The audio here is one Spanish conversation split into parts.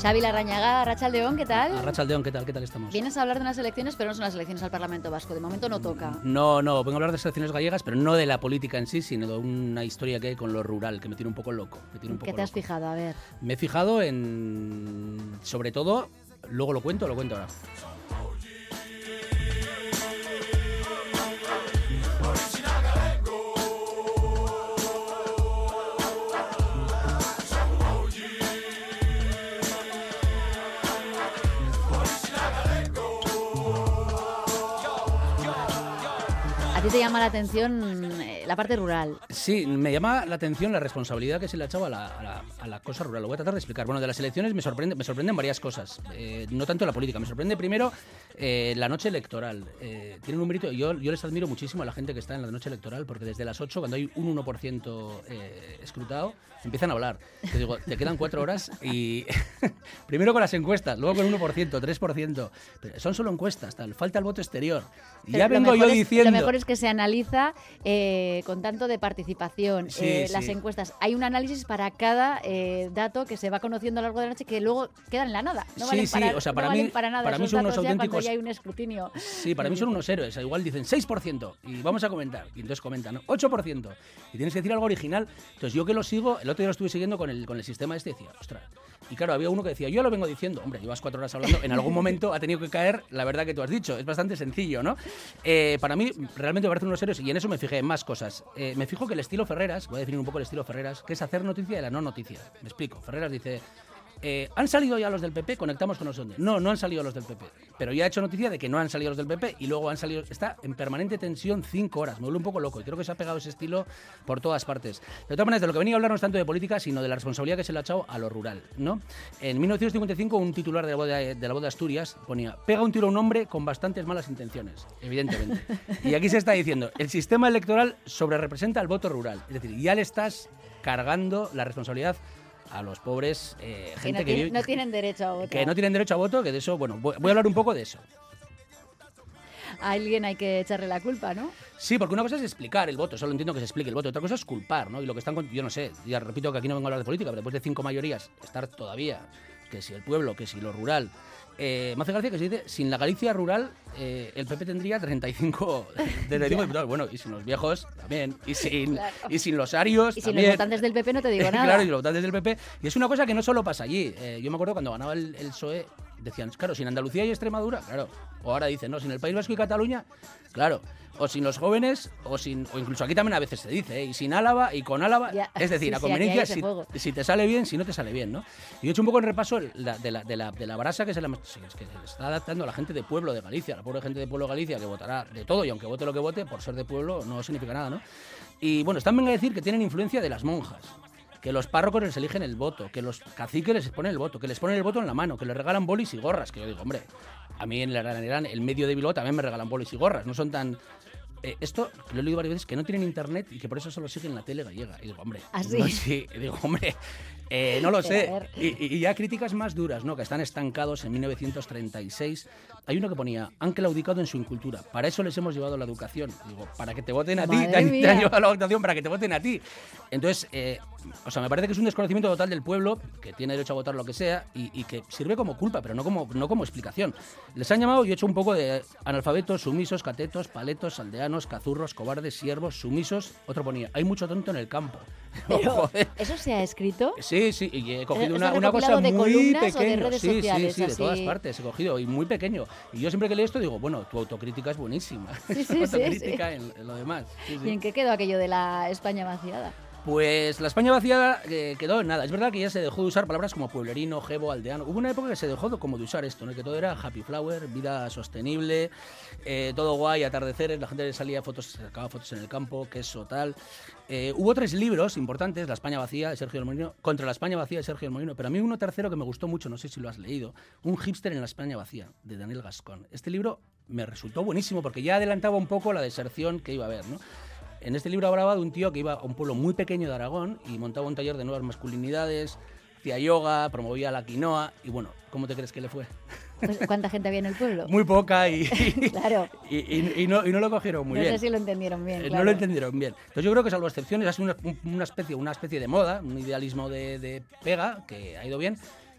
Xavi Larrañaga, Rachaldeón, ¿qué tal? Rachaldeón, ¿qué tal? ¿Qué tal estamos? Vienes a hablar de unas elecciones, pero no son las elecciones al Parlamento Vasco. De momento no toca. No, no, vengo a hablar de elecciones gallegas, pero no de la política en sí, sino de una historia que hay con lo rural, que me tiene un poco loco. Me tiene un poco ¿Qué te has loco. fijado? A ver. Me he fijado en. Sobre todo, luego lo cuento, lo cuento ahora. Ti te llama la atención eh, la parte rural? Sí, me llama la atención la responsabilidad que se le ha echado a la, a la- a la cosa rural. Lo voy a tratar de explicar. Bueno, de las elecciones me, sorprende, me sorprenden varias cosas. Eh, no tanto la política. Me sorprende primero eh, la noche electoral. Eh, tienen un mérito. Yo, yo les admiro muchísimo a la gente que está en la noche electoral, porque desde las 8, cuando hay un 1% eh, escrutado, empiezan a hablar. Te digo, te quedan cuatro horas y. primero con las encuestas, luego con 1%, 3%. Pero son solo encuestas, tal. Falta el voto exterior. Y ya vengo yo es- diciendo. Lo mejor es que se analiza eh, con tanto de participación, Sí, eh, sí. las encuestas. Hay un análisis para cada eh, dato que se va conociendo a lo largo de la noche que luego quedan en la nada. No Sí, valen sí, para, o sea, no para valen mí- para nada para mí son unos auténticos- ya hay un escrutinio. Sí, para mí son unos héroes. Igual dicen 6% y vamos a comentar. Y entonces comentan, ¿no? 8%. Y tienes que decir algo original. Entonces yo que lo sigo, el otro día lo estuve siguiendo con el, con el sistema este y decía, ostras. Y claro, había uno que decía, yo lo vengo diciendo, hombre, llevas cuatro horas hablando, en algún momento ha tenido que caer la verdad que tú has dicho. Es bastante sencillo, ¿no? Eh, para mí realmente me parecen unos héroes y en eso me fijé en más cosas. Eh, me fijo que el estilo Ferreras, voy a definir un poco el estilo Ferreras, que es hacer noticia de la no noticia. Me explico. Ferreras dice, eh, ¿Han salido ya los del PP? Conectamos con los donde. No, no han salido los del PP. Pero ya ha hecho noticia de que no han salido los del PP y luego han salido. Está en permanente tensión cinco horas. Me vuelve un poco loco y creo que se ha pegado ese estilo por todas partes. De todas maneras, de lo que venía a hablar no es tanto de política, sino de la responsabilidad que se le ha echado a lo rural. ¿no? En 1955, un titular de la, voz voz de Asturias ponía: Pega un tiro a un hombre con bastantes malas intenciones, evidentemente. y aquí se está diciendo: el sistema electoral sobrerepresenta al voto rural. Es decir, ya le estás cargando la responsabilidad a los pobres eh, Que gente no, que, tiene- vive- no tienen derecho a votar. que no tienen derecho a voto, que de eso, bueno, voy, voy a hablar un poco de eso. A alguien hay que echarle la culpa, ¿no? Sí, porque una cosa es explicar el voto, solo entiendo que se explique el voto, otra cosa es culpar, ¿no? Y lo que están, con- yo no sé, ya repito que aquí no vengo a hablar de política, pero después de cinco mayorías, estar todavía, que si el pueblo, que si lo rural. Eh, me hace gracia que se dice, sin la Galicia rural, eh, el PP tendría 35, 35 diputados. Bueno, y sin los viejos también, y sin, Claro. y sin los arios Y sin también. los votantes del PP no te digo nada. claro, y los votantes del PP. Y es una cosa que no solo pasa allí. Eh, yo me acuerdo cuando ganaba el, el PSOE, decían, claro, sin Andalucía y Extremadura, claro. O ahora dicen, no, sin el País Vasco y Cataluña, claro. O sin los jóvenes, o sin o incluso aquí también a veces se dice, ¿eh? y sin Álava, y con Álava. Ya. Es decir, Sí, a conveniencia, si, te sale bien, si no te sale bien, ¿no? Y yo he hecho un poco en repaso la- de, la, de, la, de la brasa que se, la- que se le está adaptando a la gente de pueblo de Galicia, la pobre gente de pueblo de Galicia que votará de todo, y aunque vote lo que vote, por ser de pueblo no significa nada, ¿no? Y bueno, están venga a decir que tienen influencia de las monjas que los párrocos les eligen el voto, que los caciques les ponen el voto, que les ponen el voto en la mano, que les regalan bolis y gorras. Que yo digo, hombre, a mí en la Granera, el medio de Bilbao también me regalan bolis y gorras, no son tan... eh, esto, lo he leído varias veces, que no tienen internet y que por eso solo siguen la tele gallega. Y digo, hombre, ¿Ah, sí? no, sí, y digo, hombre, eh, no lo sé. Y, y- y ya críticas más duras, ¿no? Que están estancados en 1936. Hay uno que ponía, han claudicado en su incultura. Para eso les hemos llevado la educación. Digo, para que te voten a ti, te han, llevado la educación para que te voten a ti. Entonces, eh, o sea, me parece que es un desconocimiento total del pueblo, que tiene derecho a votar lo que sea, y, y que sirve como culpa, pero no como, no como explicación. Les han llamado, yo he hecho un poco de analfabetos, sumisos, catetos, paletos, aldeanos, cazurros, cobardes, siervos, sumisos. Otro ponía, hay mucho tonto en el campo. Pero, Joder. ¿eso se ha escrito? Sí, sí, y he ¿Eso cogido una, una cosa de muy pequeña. sí, sociales, sí, sí, de todas partes he cogido y muy pequeño. Y yo siempre que leo esto digo, bueno, tu autocrítica es buenísima. Sí, sí, sí, autocrítica En, en lo demás. Sí, sí. ¿Y en qué quedó aquello de la España vaciada? Pues la España vaciada eh, quedó en nada. Es verdad que ya se dejó de usar palabras como pueblerino, jebo, aldeano. Hubo una época que se dejó de, como de usar esto, ¿no? que todo era happy flower, vida sostenible, eh, todo guay, atardeceres, la gente salía fotos, sacaba fotos en el campo, queso, tal. Eh, hubo tres libros importantes, La España vacía de Sergio del Molino, contra la España vacía de Sergio del Molino, pero a mí uno tercero que me gustó mucho, no sé si lo has leído, Un hipster en la España vacía, de Daniel Gascón. Este libro me resultó buenísimo porque ya adelantaba un poco la deserción que iba a haber, ¿no? En este libro hablaba de un tío que iba a un pueblo muy pequeño de Aragón y montaba un taller de nuevas masculinidades, hacía yoga, promovía la quinoa y bueno, ¿cómo te crees que le fue? Pues, ¿Cuánta gente había en el pueblo? Muy poca y, Claro. y, y- y no, no lo cogieron muy no bien. sé si lo entendieron bien. Eh, claro. No lo entendieron bien. Entonces yo creo que salvo excepciones ha sido una, un- una especie, una especie de moda, un idealismo de, de pega que ha ido bien.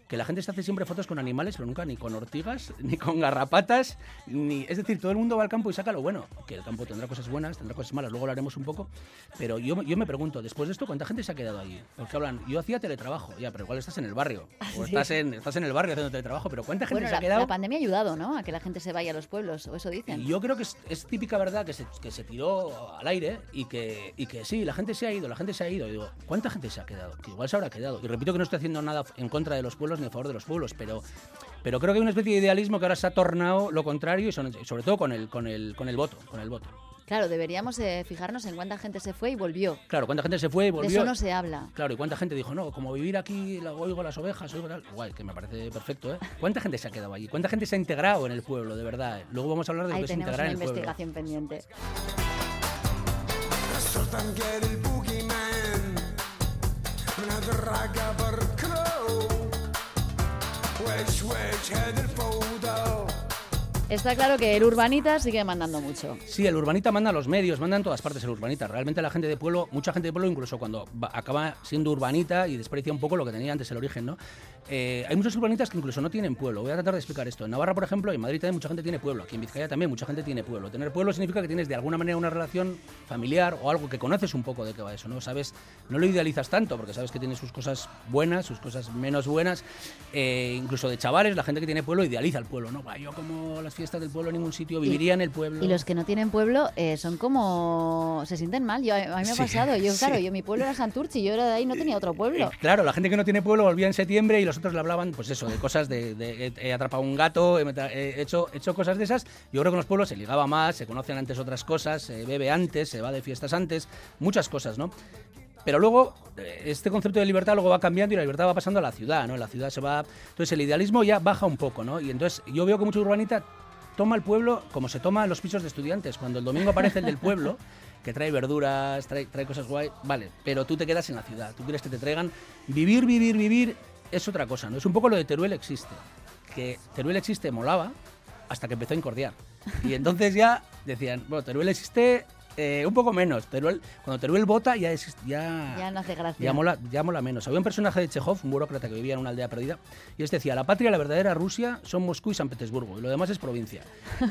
Que la gente se hace siempre fotos con animales, pero nunca ni con ortigas, ni con garrapatas, ni... Es decir, todo el mundo va al campo y saca lo bueno, que el campo tendrá cosas buenas, tendrá cosas malas, luego hablaremos un poco, pero yo, yo me pregunto, después de esto, ¿cuánta gente se ha quedado allí? Porque hablan, yo hacía teletrabajo, ya, pero igual estás en el barrio, o estás, en, estás en el barrio haciendo teletrabajo, pero ¿cuánta gente se ha quedado? La pandemia ha ayudado, ¿no? A que la gente se vaya a los pueblos, o eso dicen. yo creo que es, típica verdad que se, que se tiró al aire y que, y que sí, la gente se ha ido, la gente se ha ido. digo, ¿cuánta gente se ha quedado? Que igual se habrá quedado. Y repito que no estoy haciendo nada en contra de los pueblos ni a favor de los pueblos, pero, pero creo que hay una especie de idealismo que ahora se ha tornado lo contrario y sobre todo con el, con el, con el voto, con el voto. Claro, deberíamos eh, fijarnos en cuánta gente se fue y volvió. Claro, cuánta gente se fue y volvió. De eso no se habla. Claro, y cuánta gente dijo, no, como vivir aquí, oigo las ovejas, oigo tal. Guay, que me parece perfecto, ¿eh? ¿Cuánta gente se ha quedado allí? ¿Cuánta gente se ha integrado en el pueblo, de verdad? Luego vamos a hablar de lo que es integrar en el pueblo. investigación pendiente. Schäden Está claro que el urbanita sigue mandando mucho. Sí, el urbanita manda a los medios, manda en todas partes el urbanita. Realmente la gente de pueblo, mucha gente de pueblo, incluso cuando acaba siendo urbanita y desprecia un poco lo que tenía antes el origen, ¿no? Eh, hay muchos urbanitas que incluso no tienen pueblo. Voy a tratar de explicar esto. En Navarra, por ejemplo, en Madrid también mucha gente tiene pueblo. Aquí en Vizcaya también mucha gente tiene pueblo. Tener pueblo significa que tienes de alguna manera una relación familiar o algo que conoces un poco de qué va eso, ¿no? Sabes, no lo idealizas tanto porque sabes que tiene sus cosas buenas, sus cosas menos buenas. Eh, incluso de chavales, la gente que tiene pueblo idealiza el pueblo, ¿no? Yo como las fiestas del pueblo en ningún sitio, viviría en el pueblo. Y los que no tienen pueblo eh, son como... se sienten mal. Yo, a mí me ha pasado. Yo, claro, yo mi pueblo era Santurchi, yo era de ahí, no tenía otro pueblo. Eh, claro, la gente que no tiene pueblo volvía en septiembre y los otros le hablaban, pues eso, de cosas de... he atrapado un gato, he, hecho, hecho cosas de esas. Yo creo que en los pueblos se ligaba más, se conocen antes otras cosas, se bebe antes, se va de fiestas antes, muchas cosas, ¿no? Pero luego, eh, este concepto de libertad luego va cambiando y la libertad va pasando a la ciudad, ¿no? La ciudad se va... Entonces el idealismo ya baja un poco, ¿no? Y entonces yo veo que mucho urbanita toma el pueblo como se toma los pisos de estudiantes. Cuando el domingo aparece el del pueblo, que trae verduras, trae, trae cosas guay, vale, pero tú te quedas en la ciudad, tú quieres que te traigan. Vivir, vivir, vivir es otra cosa, ¿no? Es un poco lo de Teruel existe. Que Teruel existe molaba hasta que empezó a incordiar. Y entonces ya decían, bueno, Teruel existe eh, un poco menos. Teruel, cuando Teruel vota ya, es, ya, ya no hace gracia. Ya mola, ya mola menos. Había un personaje de Chekhov, un burócrata que vivía en una aldea perdida, y este decía, la patria, la verdadera Rusia, son Moscú y San Petersburgo, y lo demás es provincia.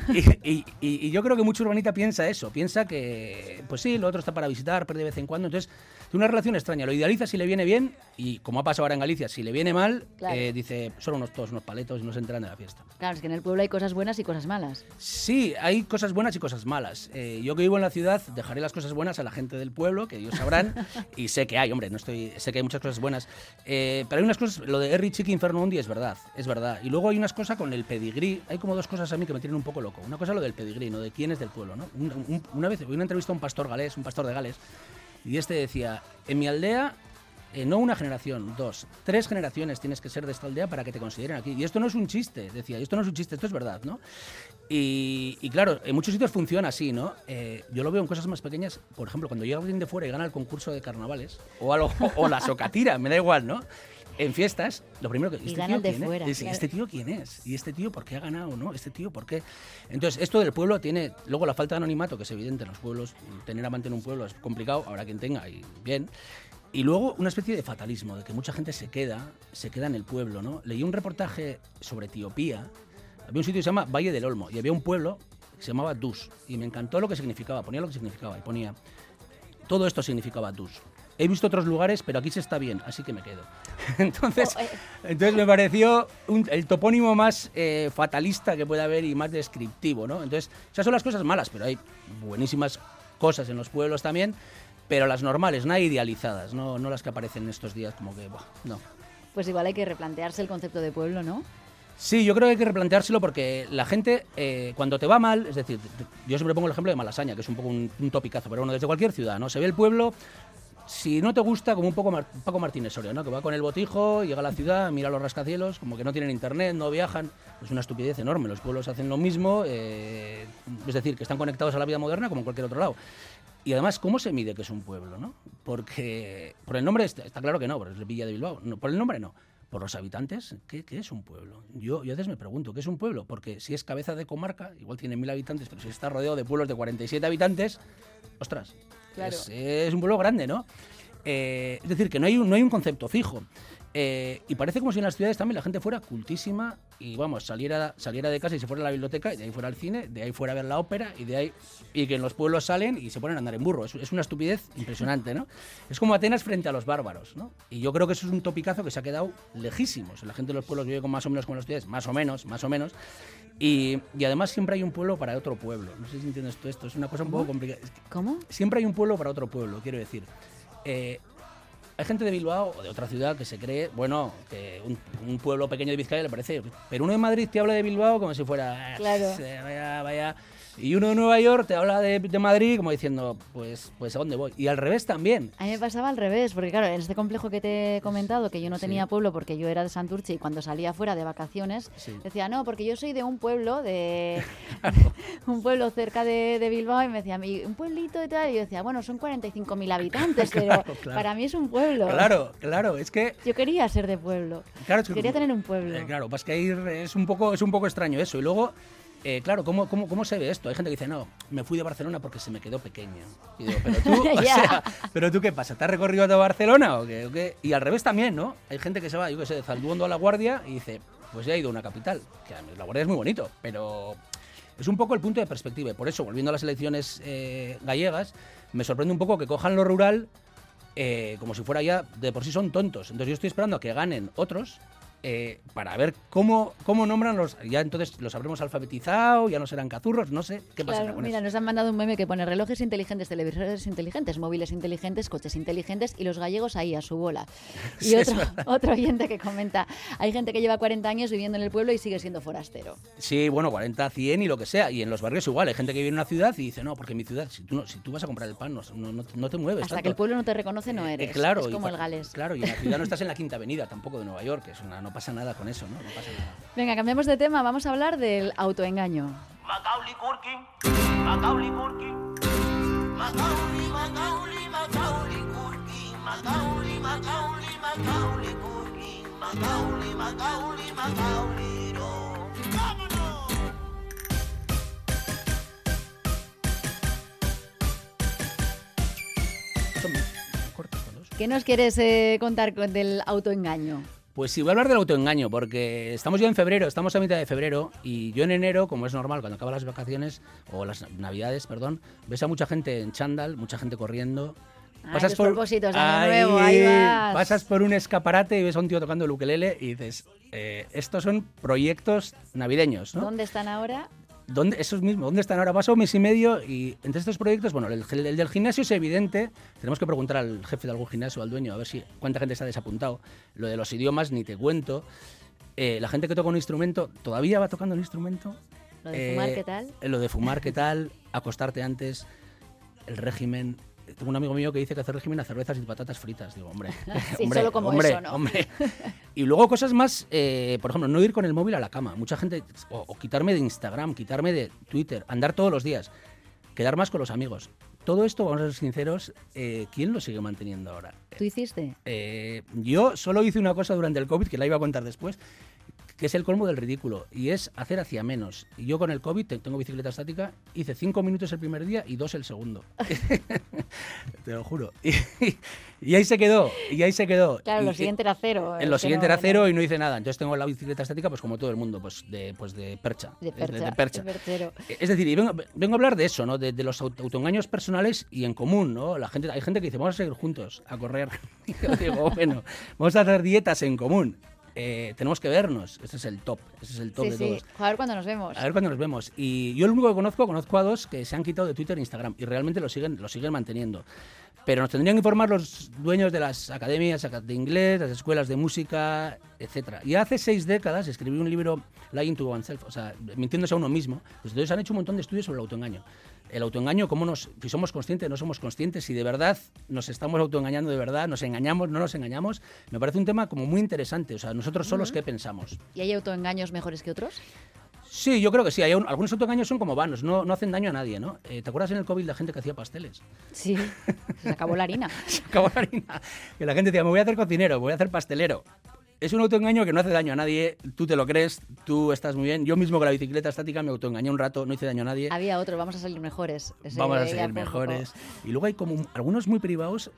y, y, yo creo que mucho urbanita piensa eso, piensa que, pues sí, lo otro está para visitar, pero de vez en cuando, entonces, tiene una relación extraña. Lo idealiza si le viene bien, y como ha pasado ahora en Galicia, si le viene mal, eh, dice, son unos todos unos paletos y no se enteran de la fiesta. Claro, es que en el pueblo hay cosas buenas y cosas malas. Sí, hay cosas buenas y cosas malas. Eh, yo que vivo en la ciudad, dejaré las cosas buenas a la gente del pueblo, que ellos sabrán, y sé que hay, hombre, no estoy, sé que hay muchas cosas buenas, eh, pero hay unas cosas, lo de Harry Chiqui Inferno Undi es verdad, es verdad, y luego hay unas cosas con el pedigrí, hay como dos cosas a mí que me tienen un poco loco, una cosa lo del pedigrí, ¿no? De quién es del pueblo, ¿no? una vez una entrevista a un pastor galés, un pastor de Gales, y este decía, en mi aldea eh, no una generación, dos, tres generaciones tienes que ser de esta aldea para que te consideren aquí. Y esto no es un chiste, decía, esto no es un chiste, esto es verdad, ¿no? Y, claro, en muchos sitios funciona así, ¿no? Eh, yo lo veo en cosas más pequeñas, por ejemplo, cuando llega alguien de fuera y gana el concurso de carnavales, o, algo, o la socatira, me da igual, ¿no? En fiestas, lo primero que... ¿Este tío quién es? ¿Este tío quién es? ¿Y este tío por qué ha ganado, no? ¿Este tío por qué? Entonces, esto del pueblo tiene... Luego la falta de anonimato, que es evidente en los pueblos, tener amante en un pueblo es complicado, ahora quien tenga, y bien. Y luego una especie de fatalismo, de que mucha gente se queda, se queda en el pueblo, ¿no? Leí un reportaje sobre Etiopía, había un sitio que se llama Valle del Olmo, y había un pueblo que se llamaba Dus, y me encantó lo que significaba, ponía lo que significaba, y ponía, todo esto significaba Dus. He visto otros lugares, pero aquí se está bien, así que me quedo. entonces, oh, eh. entonces me pareció el topónimo más eh, fatalista que puede haber y más descriptivo, ¿no? Entonces, esas son las cosas malas, pero hay buenísimas cosas en los pueblos también pero las normales, nada idealizadas, no, no las que aparecen estos días como que, no. Pues igual hay que replantearse el concepto de pueblo, ¿no? Sí, yo creo que hay que replanteárselo porque la gente, eh, cuando te va mal, es decir, yo siempre pongo el ejemplo de Malasaña, que es un poco un, topicazo, pero bueno, desde cualquier ciudad, ¿no? Se ve el pueblo, si no te gusta, como un poco Paco Martínez Soria, ¿no? Que va con el botijo, llega a la ciudad, mira los rascacielos, como que no tienen internet, no viajan. Es una estupidez enorme. Los pueblos hacen lo mismo, eh, es decir, que están conectados a la vida moderna como en cualquier otro lado. Y además, ¿cómo se mide que es un pueblo? ¿no? Porque por el nombre está, claro que no, por Villa de Bilbao. No, por el nombre no. Por los habitantes, ¿qué, es un pueblo? Yo, yo a veces me pregunto, ¿qué es un pueblo? Porque si es cabeza de comarca, igual tiene mil habitantes, pero si está rodeado de pueblos de 47 habitantes, ostras, es, un pueblo grande, ¿no? Eh, es decir, que no hay, no hay un concepto fijo. Eh, y parece como si en las ciudades también la gente fuera cultísima y vamos, saliera, saliera de casa y se fuera a la biblioteca, y de ahí fuera al cine, de ahí fuera a ver la ópera y de ahí y que en los pueblos salen y se ponen a andar en burro. Es, es una estupidez impresionante, ¿no? Es como Atenas frente a los bárbaros, ¿no? Y yo creo que eso es un topicazo que se ha quedado lejísimos. La gente de los pueblos vive con más o menos como las ciudades, más o menos, más o menos. Y, y además siempre hay un pueblo para otro pueblo. No sé si entiendes tú esto, es una cosa un poco complicada. ¿Cómo? siempre hay un pueblo para otro pueblo, quiero decir. Eh, hay gente de Bilbao o de otra ciudad que se cree, bueno, que un, un pueblo pequeño de Vizcaya le parece. Pero uno de Madrid te habla de Bilbao como si fuera. "Ah, Claro. eh, Vaya, vaya. Y uno de Nueva York te habla de, de Madrid como diciendo, pues, pues a dónde voy. Y al revés también. A mí me pasaba al revés, porque claro, en este complejo que te he comentado, que yo no Sí. tenía pueblo porque yo era de Santurce y cuando salía fuera de vacaciones, Sí. decía, no, porque yo soy de un pueblo, de un pueblo cerca de, de Bilbao, y me decía, "Mi- un pueblito y tal, y yo decía, bueno, son 45.000 habitantes, pero Claro, para mí es un pueblo. Claro, claro, es que. Yo quería ser de pueblo. Claro, es que- Quería tener un pueblo. Eh, claro, pues que ahí es un poco, es un poco extraño eso. Y luego, eh, claro, ¿cómo, cómo, ¿cómo se ve esto? Hay gente que dice, no, me fui de Barcelona porque se me quedó pequeño. Y digo, pero tú, o Ya. sea, ¿pero tú qué pasa? ¿Te has recorrido toda Barcelona o qué, o qué? Y al revés también, ¿no? Hay gente que se va, yo qué sé, de Zalduondo a La Guardia y dice, pues ya he ido a una capital. Que a mí La Guardia es muy bonito, pero es un poco el punto de perspectiva. Y por eso, volviendo a las elecciones eh, gallegas, me sorprende un poco que cojan lo rural eh, como si fuera ya, de por sí son tontos. Entonces yo estoy esperando a que ganen otros eh, para ver cómo, cómo nombran los... Ya entonces los habremos alfabetizado, ya no serán cazurros, no sé qué pasará Claro, mira, eso. nos han mandado un meme que pone relojes inteligentes, televisores inteligentes, móviles inteligentes, coches inteligentes y los gallegos ahí a su bola. Y Sí, otro, otro oyente que comenta, hay gente que lleva 40 años viviendo en el pueblo y sigue siendo forastero. Sí, bueno, 40, 100 y lo que sea. Y en los barrios igual. Hay gente que vive en una ciudad y dice, no, porque en mi ciudad, si tú, no, si tú vas a comprar el pan, no, no, te mueves Hasta tanto". que el pueblo no te reconoce no Eh, eres. claro, es como el Gales. Claro, y en la ciudad no estás en la Quinta Avenida tampoco de Nueva York, que es una, no pasa nada con eso, ¿no? No pasa nada. Venga, cambiamos de tema, vamos a hablar del autoengaño. Macaulay Culkin, Macaulay Culkin, Macaulay, Macaulay, Macaulay Culkin, Macaulay, Macaulay, Macaulay Culkin, Macaulay, Macaulay, Macaulay, no. ¡Vámonos! Esto me- me corta con dos. ¿Qué nos quieres eh, contar con- del autoengaño? Pues sí, voy a hablar del autoengaño, porque estamos ya en febrero, estamos a mitad de febrero, y yo en enero, como es normal, cuando acaban las vacaciones, o las navidades, perdón, ves a mucha gente en chándal, mucha gente corriendo. Ay, tus propósitos de año nuevo, ahí vas. Pasas por un escaparate y ves a un tío tocando el ukelele y dices, eh, estos son proyectos navideños, ¿no? ¿Dónde están ahora? ¿Dónde, esos mismos, ¿dónde están ahora? Pasó un mes y medio y entre estos proyectos, bueno, el, el del gimnasio es evidente. Tenemos que preguntar al jefe de algún gimnasio, al dueño, a ver si cuánta gente está desapuntado. Lo de los idiomas ni te cuento. Eh, la gente que toca un instrumento, ¿todavía va tocando un instrumento? Lo de fumar, Eh, ¿qué tal? Lo de fumar, ¿qué tal? Acostarte antes, el régimen. Tengo un amigo mío que dice que hace régimen a cervezas y patatas fritas. Digo, hombre, Sí, hombre, solo como hombre, eso, ¿no? hombre. Y luego cosas más, eh, por ejemplo, no ir con el móvil a la cama. Mucha gente, o, o quitarme de Instagram, quitarme de Twitter, andar todos los días, quedar más con los amigos. Todo esto, vamos a ser sinceros, eh, ¿quién lo sigue manteniendo ahora? ¿Tú hiciste? Eh, yo solo hice una cosa durante el COVID, que la iba a contar después, que es el colmo del ridículo, y es hacer hacia menos. Y yo con el COVID, te- tengo bicicleta estática, hice cinco minutos el primer día y dos el segundo. te lo juro. Y, y ahí se quedó, y ahí se quedó. Claro, Y- lo siguiente era cero. en es lo siguiente no- era cero no- y no hice nada. Entonces tengo la bicicleta estática, pues como todo el mundo, pues de, pues de percha. De percha. de percha. de. Es decir, y vengo, vengo a hablar de eso, ¿no? De, de los auto- autoengaños personales y en común, ¿no? La gente, hay gente que dice, vamos a seguir juntos a correr. Y yo digo, bueno, vamos a hacer dietas en común. Eh, tenemos que vernos. Ese es el top. Ese es el top Sí, de sí. todos. A ver cuándo nos vemos. A ver cuándo nos vemos. Y yo lo único que conozco, conozco a dos que se han quitado de Twitter e Instagram y realmente lo siguen, lo siguen manteniendo. Pero nos tendrían que informar los dueños de las academias de inglés, las escuelas de música, etcétera. Y hace seis décadas escribí un libro, Lying to Oneself, o sea, mintiéndose a uno mismo. Desde entonces han hecho un montón de estudios sobre el autoengaño. El autoengaño, cómo nos, si somos conscientes, no somos conscientes, si de verdad nos estamos autoengañando de verdad, nos engañamos, no nos engañamos, me parece un tema como muy interesante. O sea, nosotros solos, ¿qué pensamos? ¿Y hay autoengaños mejores que otros? Sí, yo creo que sí. Hay un- algunos autoengaños son como vanos, no, no hacen daño a nadie, ¿no? Eh, ¿Te acuerdas en el COVID la gente que hacía pasteles? Sí, se acabó la harina. Se acabó la harina. Que la gente decía, me voy a hacer cocinero, me voy a hacer pastelero. Es un autoengaño que no hace daño a nadie, tú te lo crees, tú estás muy bien. Yo mismo con la bicicleta estática me autoengañé un rato, no hice daño a nadie. Había otro, vamos a salir mejores. Ese Vamos a poco- mejores. Y luego hay como un- algunos muy privados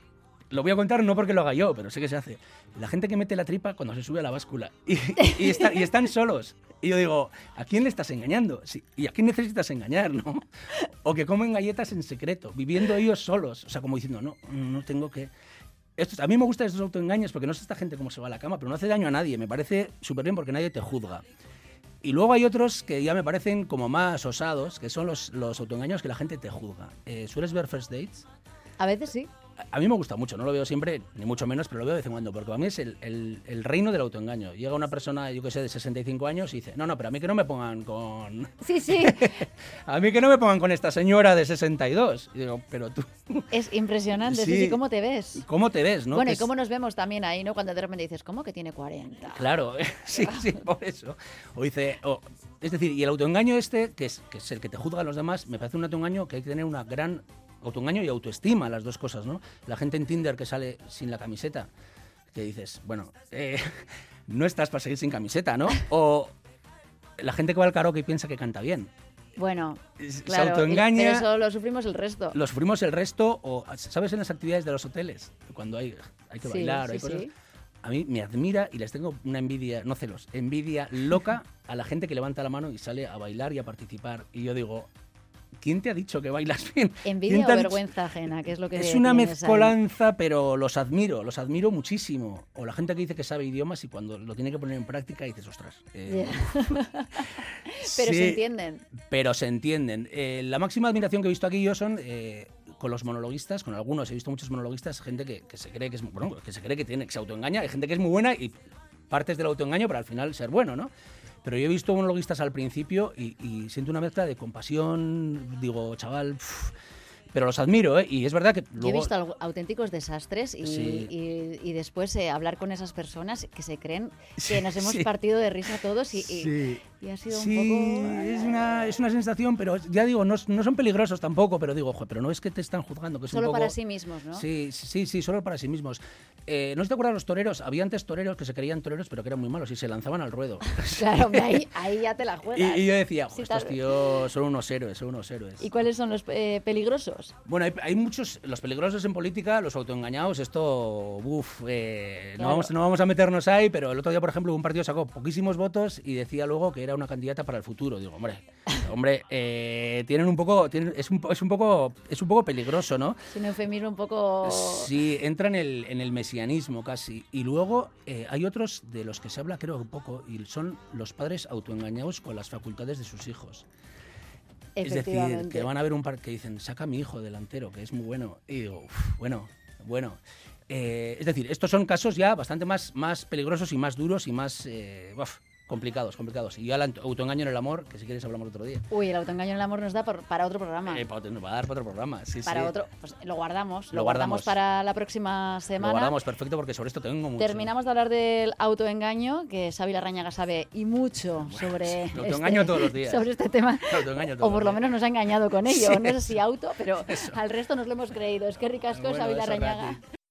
lo voy a contar no porque lo haga yo, pero sé que se hace. La gente que mete la tripa cuando se sube a la báscula y, y está- y están solos. Y yo digo, ¿a quién le estás engañando? Sí, ¿Y a quién necesitas engañar, no? O que comen galletas en secreto, viviendo ellos solos. O sea, como diciendo, no, no tengo que... A mí me gustan estos autoengaños porque no sé esta gente cómo se va a la cama, pero no hace daño a nadie. Me parece súper bien porque nadie te juzga. Y luego hay otros que ya me parecen como más osados, que son los, los autoengaños que la gente te juzga. Eh, ¿Sueles ver First Dates? A veces sí. A- mí me gusta mucho, no lo veo siempre, ni mucho menos, pero lo veo de vez en cuando, porque para mí es el, el- el reino del autoengaño. Llega una persona, yo que sé, de 65 años y dice, no, no, pero a mí que no me pongan con... Sí, sí. A mí que no me pongan con esta señora de 62. Y digo, pero tú, es impresionante. Sí, Sí. ¿cómo te ves? ¿cómo te ves, no? bueno, y cómo nos vemos también ahí, ¿no? Cuando de repente dices, ¿cómo que tiene 40? Claro, sí, sí, por eso. O dice, o- es decir, y el autoengaño este, que es, que es el que te juzga a los demás, me parece un autoengaño que hay que tener una gran autoengaño y autoestima, las dos cosas, ¿no? La gente en Tinder que sale sin la camiseta, que dices, bueno, eh, no estás para seguir sin camiseta, ¿no? O la gente que va al karaoke y piensa que canta bien. Bueno, Se claro. y- autoengaña. Pero eso lo sufrimos el resto. Lo sufrimos el resto, o ¿sabes en las actividades de los hoteles? Cuando hay, hay que Sí, bailar, sí, hay cosas. sí. A mí me admira y les tengo una envidia, no celos, envidia loca a la gente que levanta la mano y sale a bailar y a participar. Y yo digo, ¿quién te ha dicho que bailas bien? ¿Quién Envidia o vergüenza ajena, que es lo que Es una ahí. mezcolanza, pero los admiro, los admiro muchísimo. O la gente que dice que sabe idiomas y cuando lo tiene que poner en práctica dices, ostras. eh, Pero sí, se entienden. pero se entienden. Eh, la máxima admiración que he visto aquí yo son eh, con los monologuistas, con algunos, he visto muchos monologuistas, gente que, que se cree que es bueno, que se cree que tiene, que se autoengaña, hay gente que es muy buena y partes del autoengaño para al final ser bueno, ¿no? Pero yo he visto monologuistas al principio y, siento una mezcla de compasión, digo, chaval, pero los admiro, ¿eh? Y es verdad que Yo he luego... visto auténticos desastres y, Sí. y- y después eh, hablar con esas personas que se creen que nos hemos sí. partido de risa todos y, y- Sí. y ha sido un poco... es una, es una sensación, pero ya digo, no, no son peligrosos tampoco, pero digo, "Joder, pero no es que te están juzgando, que es un Solo poco... para sí mismos, ¿no? Sí, sí, sí, solo para sí mismos. Eh, ¿No se te acuerdas los toreros? Había antes toreros que se creían toreros, pero que eran muy malos y se lanzaban al ruedo. Claro, ahí, ahí ya te la y, juegas. y yo decía, Sí, "Jo, estos tíos son unos héroes, son unos héroes. ¿Y cuáles son los eh, peligrosos? Bueno, hay, hay muchos, los peligrosos en política, los autoengañados, esto, uff, eh, no, vamos, no vamos a meternos ahí, pero el otro día, por ejemplo, un partido sacó poquísimos votos y decía luego que era una candidata para el futuro. Digo, hombre, hombre, eh, tienen un poco, tienen- es, un, po- es, un poco, es un poco peligroso, ¿no? Es un eufemismo un poco... Sí, entra en el, en el mesianismo casi. Y luego eh, hay otros de los que se habla, creo, un poco, y son los padres autoengañados con las facultades de sus hijos. Es decir, que van a ver un par que dicen, saca a mi hijo delantero, que es muy bueno. Y digo, "Uf, bueno, bueno. Eh, es decir, estos son casos ya bastante más, más peligrosos y más duros y más eh, uf, complicados, complicados. Y ya el autoengaño en el amor, que si quieres hablamos otro día. Uy, el autoengaño en el amor nos da por- para otro programa. Eh, para, nos va a dar para otro programa. Sí, para sí. otro, pues lo guardamos. Lo, Lo guardamos guardamos. para la próxima Lo semana. guardamos perfecto porque sobre esto tengo mucho. Terminamos de hablar del autoengaño, que Xavi Larrañaga sabe y mucho sobre, sí, autoengaño todos los días. sobre este tema. Autoengaño todos O por lo menos nos ha engañado con ello. Sí, no sé si eso. auto, pero al resto nos lo hemos creído. Es que ricasco, Bueno, Xavi eso, Larrañaga.